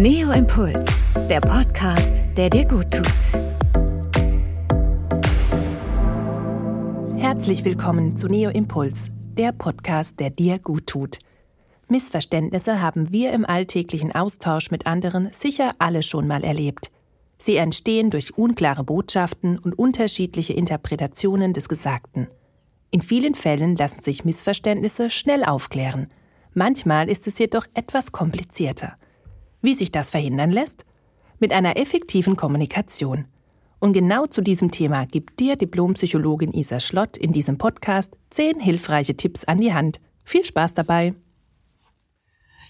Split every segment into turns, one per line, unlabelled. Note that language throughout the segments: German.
Neo Impuls, der Podcast, der dir gut tut.
Herzlich willkommen zu Neo Impuls, der Podcast, der dir gut tut. Missverständnisse haben wir im alltäglichen Austausch mit anderen sicher alle schon mal erlebt. Sie entstehen durch unklare Botschaften und unterschiedliche Interpretationen des Gesagten. In vielen Fällen lassen sich Missverständnisse schnell aufklären. Manchmal ist es jedoch etwas komplizierter. Wie sich das verhindern lässt? Mit einer effektiven Kommunikation. Und genau zu diesem Thema gibt dir Diplompsychologin Isa Schlott in diesem Podcast zehn hilfreiche Tipps an die Hand. Viel Spaß dabei!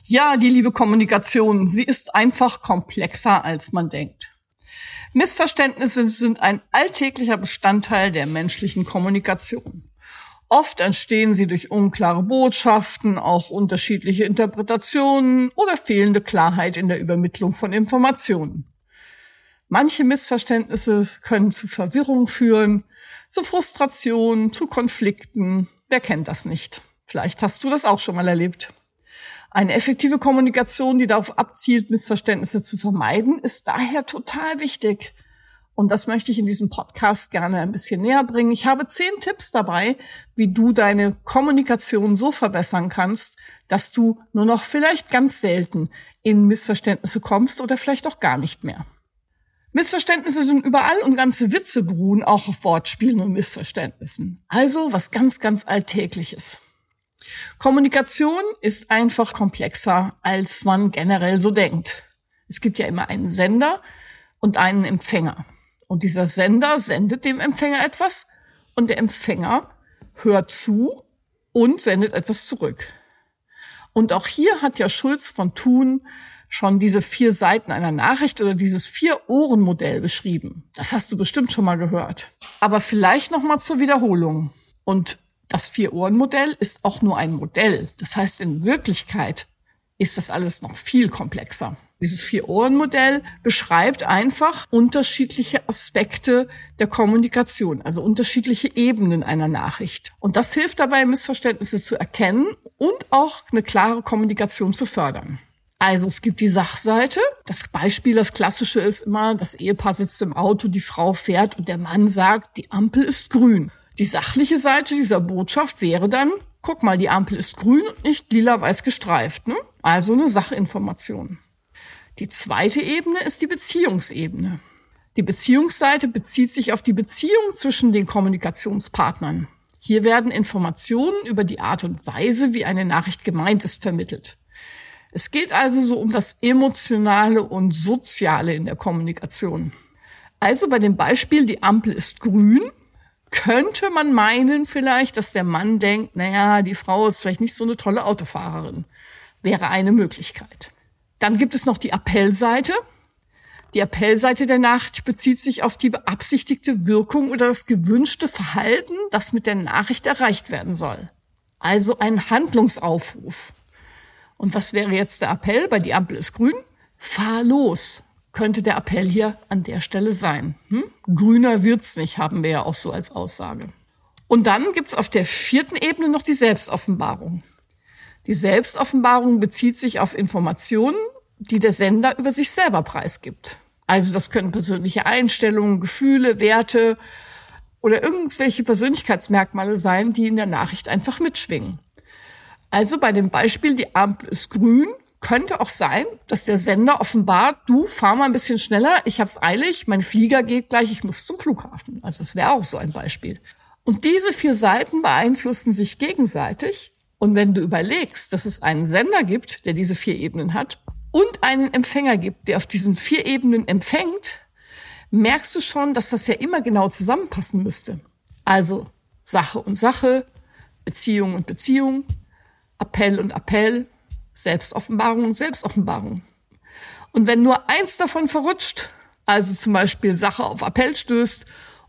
Ja, die liebe Kommunikation, sie ist einfach komplexer, als man denkt. Missverständnisse sind ein alltäglicher Bestandteil der menschlichen Kommunikation. Oft entstehen sie durch unklare Botschaften, auch unterschiedliche Interpretationen oder fehlende Klarheit in der Übermittlung von Informationen. Manche Missverständnisse können zu Verwirrung führen, zu Frustration, zu Konflikten. Wer kennt das nicht? Vielleicht hast du das auch schon mal erlebt. Eine effektive Kommunikation, die darauf abzielt, Missverständnisse zu vermeiden, ist daher total wichtig. Und das möchte ich in diesem Podcast gerne ein bisschen näher bringen. Ich habe zehn Tipps dabei, wie du deine Kommunikation so verbessern kannst, dass du nur noch vielleicht ganz selten in Missverständnisse kommst oder vielleicht auch gar nicht mehr. Missverständnisse sind überall und ganze Witze beruhen auch auf Wortspielen und Missverständnissen. Also was ganz, ganz Alltägliches. Kommunikation ist einfach komplexer, als man generell so denkt. Es gibt ja immer einen Sender und einen Empfänger. Und dieser Sender sendet dem Empfänger etwas und der Empfänger hört zu und sendet etwas zurück. Und auch hier hat ja Schulz von Thun schon diese vier Seiten einer Nachricht oder dieses Vier-Ohren-Modell beschrieben. Das hast du bestimmt schon mal gehört. Aber vielleicht noch mal zur Wiederholung. Und das Vier-Ohren-Modell ist auch nur ein Modell. Das heißt, in Wirklichkeit ist das alles noch viel komplexer. Dieses Vier-Ohren-Modell beschreibt einfach unterschiedliche Aspekte der Kommunikation, also unterschiedliche Ebenen einer Nachricht. Und das hilft dabei, Missverständnisse zu erkennen und auch eine klare Kommunikation zu fördern. Also es gibt die Sachseite. Das Beispiel, das klassische ist immer, das Ehepaar sitzt im Auto, die Frau fährt und der Mann sagt, die Ampel ist grün. Die sachliche Seite dieser Botschaft wäre dann, guck mal, die Ampel ist grün und nicht lila-weiß gestreift. Ne? Also eine Sachinformation. Die zweite Ebene ist die Beziehungsebene. Die Beziehungsseite bezieht sich auf die Beziehung zwischen den Kommunikationspartnern. Hier werden Informationen über die Art und Weise, wie eine Nachricht gemeint ist, vermittelt. Es geht also so um das Emotionale und Soziale in der Kommunikation. Also bei dem Beispiel, die Ampel ist grün, könnte man meinen vielleicht, dass der Mann denkt, naja, die Frau ist vielleicht nicht so eine tolle Autofahrerin. Wäre eine Möglichkeit. Dann gibt es noch die Appellseite. Die Appellseite der Nachricht bezieht sich auf die beabsichtigte Wirkung oder das gewünschte Verhalten, das mit der Nachricht erreicht werden soll. Also ein Handlungsaufruf. Und was wäre jetzt der Appell? Bei die Ampel ist grün. Fahr los. Könnte der Appell hier an der Stelle sein. Hm? Grüner wird's nicht, haben wir ja auch so als Aussage. Und dann gibt's auf der vierten Ebene noch die Selbstoffenbarung. Die Selbstoffenbarung bezieht sich auf Informationen, die der Sender über sich selber preisgibt. Also das können persönliche Einstellungen, Gefühle, Werte oder irgendwelche Persönlichkeitsmerkmale sein, die in der Nachricht einfach mitschwingen. Also bei dem Beispiel, die Ampel ist grün, könnte auch sein, dass der Sender offenbart, du fahr mal ein bisschen schneller, ich hab's eilig, mein Flieger geht gleich, ich muss zum Flughafen. Also das wäre auch so ein Beispiel. Und diese vier Seiten beeinflussen sich gegenseitig und wenn du überlegst, dass es einen Sender gibt, der diese vier Ebenen hat, und einen Empfänger gibt, der auf diesen vier Ebenen empfängt, merkst du schon, dass das ja immer genau zusammenpassen müsste. Also Sache und Sache, Beziehung und Beziehung, Appell und Appell, Selbstoffenbarung und Selbstoffenbarung. Und wenn nur eins davon verrutscht, also zum Beispiel Sache auf Appell stößt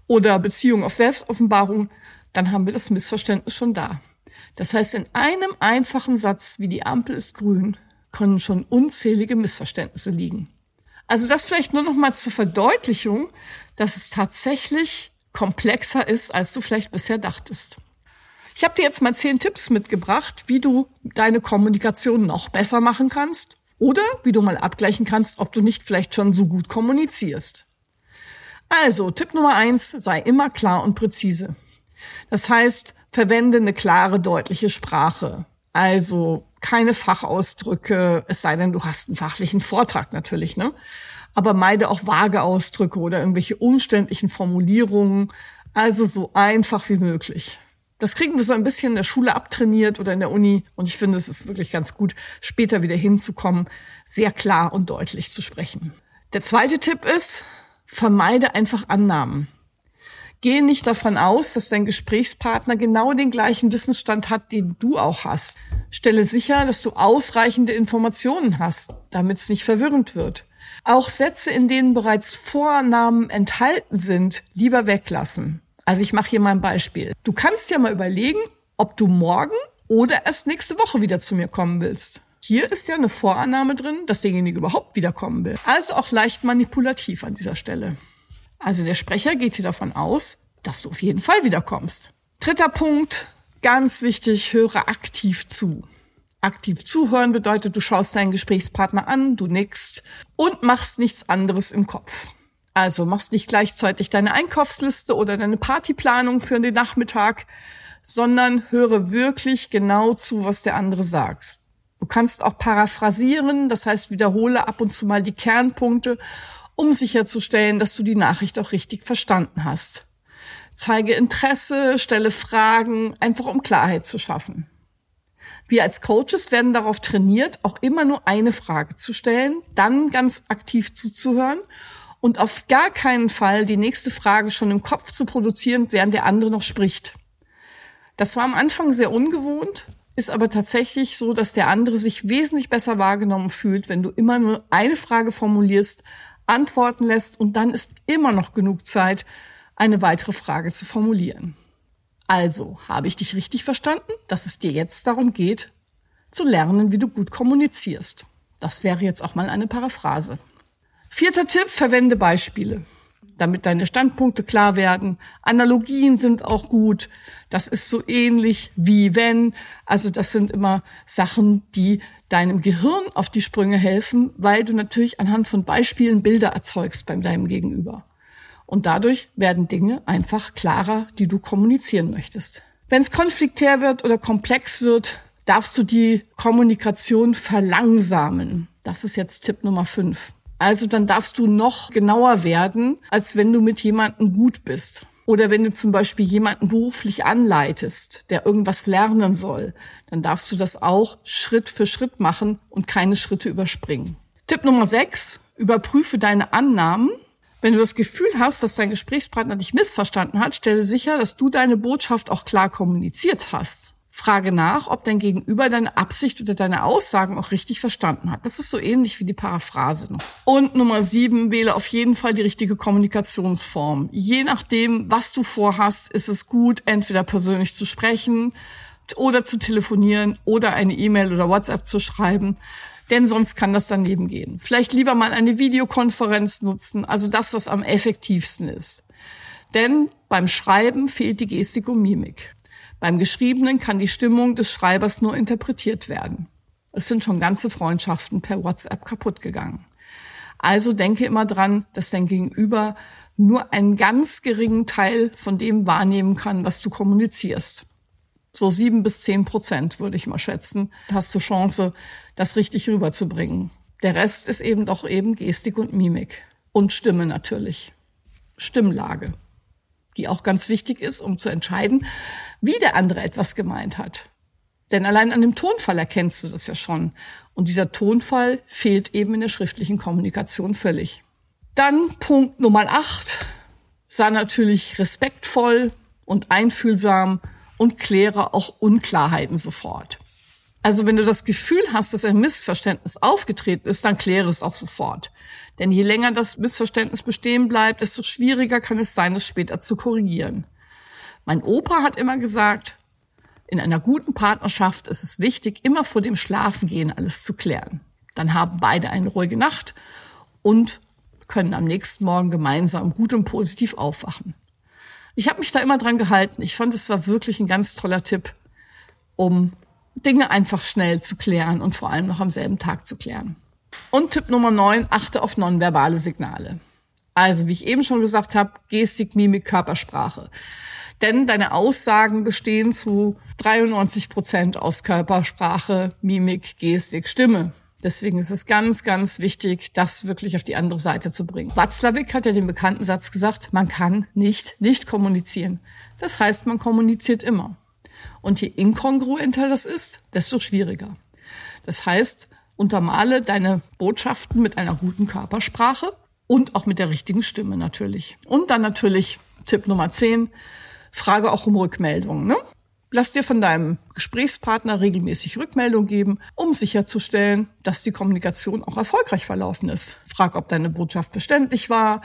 oder Beziehung auf Selbstoffenbarung, dann haben wir das Missverständnis schon da. Das heißt, in einem einfachen Satz wie die Ampel ist grün können schon unzählige Missverständnisse liegen. Also das vielleicht nur noch mal zur Verdeutlichung, dass es tatsächlich komplexer ist, als du vielleicht bisher dachtest. Ich habe dir jetzt mal zehn Tipps mitgebracht, wie du deine Kommunikation noch besser machen kannst Oder wie du mal abgleichen kannst, ob du nicht vielleicht schon so gut kommunizierst. Also, Tipp Nummer eins, sei immer klar und präzise. Das heißt, verwende eine klare, deutliche Sprache. Also keine Fachausdrücke, es sei denn, du hast einen fachlichen Vortrag natürlich, ne? Aber meide auch vage Ausdrücke oder irgendwelche umständlichen Formulierungen. Also so einfach wie möglich. Das kriegen wir so ein bisschen in der Schule abtrainiert oder in der Uni. Und ich finde, es ist wirklich ganz gut, später wieder hinzukommen, sehr klar und deutlich zu sprechen. Der zweite Tipp ist, vermeide einfach Annahmen. Gehe nicht davon aus, dass dein Gesprächspartner genau den gleichen Wissensstand hat, den du auch hast. Stelle sicher, dass du ausreichende Informationen hast, damit es nicht verwirrend wird. Auch Sätze, in denen bereits Vornamen enthalten sind, lieber weglassen. Also ich mache hier mal ein Beispiel. Du kannst ja mal überlegen, ob du morgen oder erst nächste Woche wieder zu mir kommen willst. Hier ist ja eine Vorannahme drin, dass derjenige überhaupt wiederkommen will. Also auch leicht manipulativ an dieser Stelle. Also der Sprecher geht hier davon aus, dass du auf jeden Fall wiederkommst. Dritter Punkt, ganz wichtig, höre aktiv zu. Aktiv zuhören bedeutet, du schaust deinen Gesprächspartner an, du nickst und machst nichts anderes im Kopf. Also machst nicht gleichzeitig deine Einkaufsliste oder deine Partyplanung für den Nachmittag, sondern höre wirklich genau zu, was der andere sagt. Du kannst auch paraphrasieren, das heißt wiederhole ab und zu mal die Kernpunkte, um sicherzustellen, dass du die Nachricht auch richtig verstanden hast. Zeige Interesse, stelle Fragen, einfach um Klarheit zu schaffen. Wir als Coaches werden darauf trainiert, auch immer nur eine Frage zu stellen, dann ganz aktiv zuzuhören und auf gar keinen Fall die nächste Frage schon im Kopf zu produzieren, während der andere noch spricht. Das war am Anfang sehr ungewohnt, ist aber tatsächlich so, dass der andere sich wesentlich besser wahrgenommen fühlt, wenn du immer nur eine Frage formulierst, antworten lässt und dann ist immer noch genug Zeit, eine weitere Frage zu formulieren. Also, habe ich dich richtig verstanden, dass es dir jetzt darum geht, zu lernen, wie du gut kommunizierst. Das wäre jetzt auch mal eine Paraphrase. Vierter Tipp, verwende Beispiele, damit deine Standpunkte klar werden. Analogien sind auch gut. Das ist so ähnlich wie wenn. Also das sind immer Sachen, die deinem Gehirn auf die Sprünge helfen, weil du natürlich anhand von Beispielen Bilder erzeugst bei deinem Gegenüber. Und dadurch werden Dinge einfach klarer, die du kommunizieren möchtest. Wenn es konfliktär wird oder komplex wird, darfst du die Kommunikation verlangsamen. Das ist jetzt Tipp Nummer fünf. Also dann darfst du noch genauer werden, als wenn du mit jemandem gut bist. Oder wenn du zum Beispiel jemanden beruflich anleitest, der irgendwas lernen soll, dann darfst du das auch Schritt für Schritt machen und keine Schritte überspringen. Tipp Nummer sechs, überprüfe deine Annahmen. Wenn du das Gefühl hast, dass dein Gesprächspartner dich missverstanden hat, stelle sicher, dass du deine Botschaft auch klar kommuniziert hast. Frage nach, ob dein Gegenüber deine Absicht oder deine Aussagen auch richtig verstanden hat. Das ist so ähnlich wie die Paraphrase. Und Nummer sieben, wähle auf jeden Fall die richtige Kommunikationsform. Je nachdem, was du vorhast, ist es gut, entweder persönlich zu sprechen oder zu telefonieren oder eine E-Mail oder WhatsApp zu schreiben. Denn sonst kann das daneben gehen. Vielleicht lieber mal eine Videokonferenz nutzen, also das, was am effektivsten ist. Denn beim Schreiben fehlt die Gestik und Mimik. Beim Geschriebenen kann die Stimmung des Schreibers nur interpretiert werden. Es sind schon ganze Freundschaften per WhatsApp kaputt gegangen. Also denke immer dran, dass dein Gegenüber nur einen ganz geringen Teil von dem wahrnehmen kann, was du kommunizierst. So sieben bis zehn Prozent würde ich mal schätzen, hast du Chance, das richtig rüberzubringen. Der Rest ist eben doch eben Gestik und Mimik. Und Stimme natürlich. Stimmlage die auch ganz wichtig ist, um zu entscheiden, wie der andere etwas gemeint hat. Denn allein an dem Tonfall erkennst du das ja schon. Und dieser Tonfall fehlt eben in der schriftlichen Kommunikation völlig. Dann Punkt Nummer acht. Sei natürlich respektvoll und einfühlsam und kläre auch Unklarheiten sofort. Also wenn du das Gefühl hast, dass ein Missverständnis aufgetreten ist, dann kläre es auch sofort. Denn je länger das Missverständnis bestehen bleibt, desto schwieriger kann es sein, es später zu korrigieren. Mein Opa hat immer gesagt, in einer guten Partnerschaft ist es wichtig, immer vor dem Schlafengehen alles zu klären. Dann haben beide eine ruhige Nacht und können am nächsten Morgen gemeinsam gut und positiv aufwachen. Ich habe mich da immer dran gehalten. Ich fand, es war wirklich ein ganz toller Tipp, um Dinge einfach schnell zu klären und vor allem noch am selben Tag zu klären. Und Tipp Nummer 9, achte auf nonverbale Signale. Also, wie ich eben schon gesagt habe, Gestik, Mimik, Körpersprache. Denn deine Aussagen bestehen zu 93 Prozent aus Körpersprache, Mimik, Gestik, Stimme. Deswegen ist es ganz, ganz wichtig, das wirklich auf die andere Seite zu bringen. Watzlawick hat ja den bekannten Satz gesagt, man kann nicht nicht kommunizieren. Das heißt, man kommuniziert immer. Und je inkongruenter das ist, desto schwieriger. Das heißt, untermale deine Botschaften mit einer guten Körpersprache und auch mit der richtigen Stimme natürlich. Und dann natürlich Tipp Nummer 10, frage auch um Rückmeldungen. Ne? Lass dir von deinem Gesprächspartner regelmäßig Rückmeldung geben, um sicherzustellen, dass die Kommunikation auch erfolgreich verlaufen ist. Frag, ob deine Botschaft verständlich war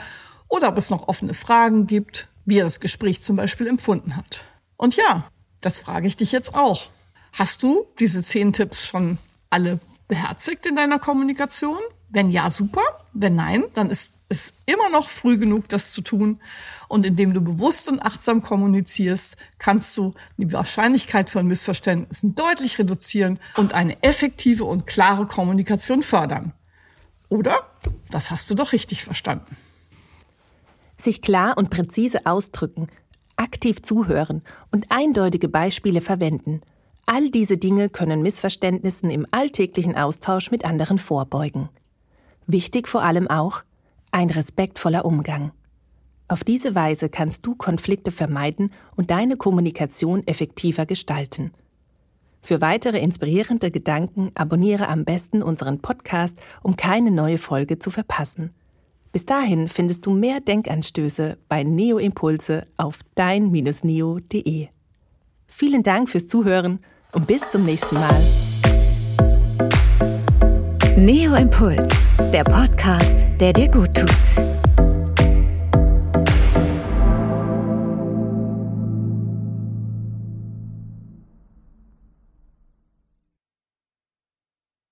oder ob es noch offene Fragen gibt, wie er das Gespräch zum Beispiel empfunden hat. Und ja, das frage ich dich jetzt auch. Hast du diese zehn Tipps schon alle beherzigt in deiner Kommunikation? Wenn ja, super. Wenn nein, dann ist es immer noch früh genug, das zu tun. Und indem du bewusst und achtsam kommunizierst, kannst du die Wahrscheinlichkeit von Missverständnissen deutlich reduzieren und eine effektive und klare Kommunikation fördern. Oder? Das hast du doch richtig verstanden.
Sich klar und präzise ausdrücken, aktiv zuhören und eindeutige Beispiele verwenden. All diese Dinge können Missverständnissen im alltäglichen Austausch mit anderen vorbeugen. Wichtig vor allem auch ein respektvoller Umgang. Auf diese Weise kannst du Konflikte vermeiden und deine Kommunikation effektiver gestalten. Für weitere inspirierende Gedanken abonniere am besten unseren Podcast, um keine neue Folge zu verpassen. Bis dahin findest du mehr Denkanstöße bei Neo Impulse auf dein-neo.de. Vielen Dank fürs Zuhören und bis zum nächsten Mal.
Neo Impuls, der Podcast, der dir gut tut.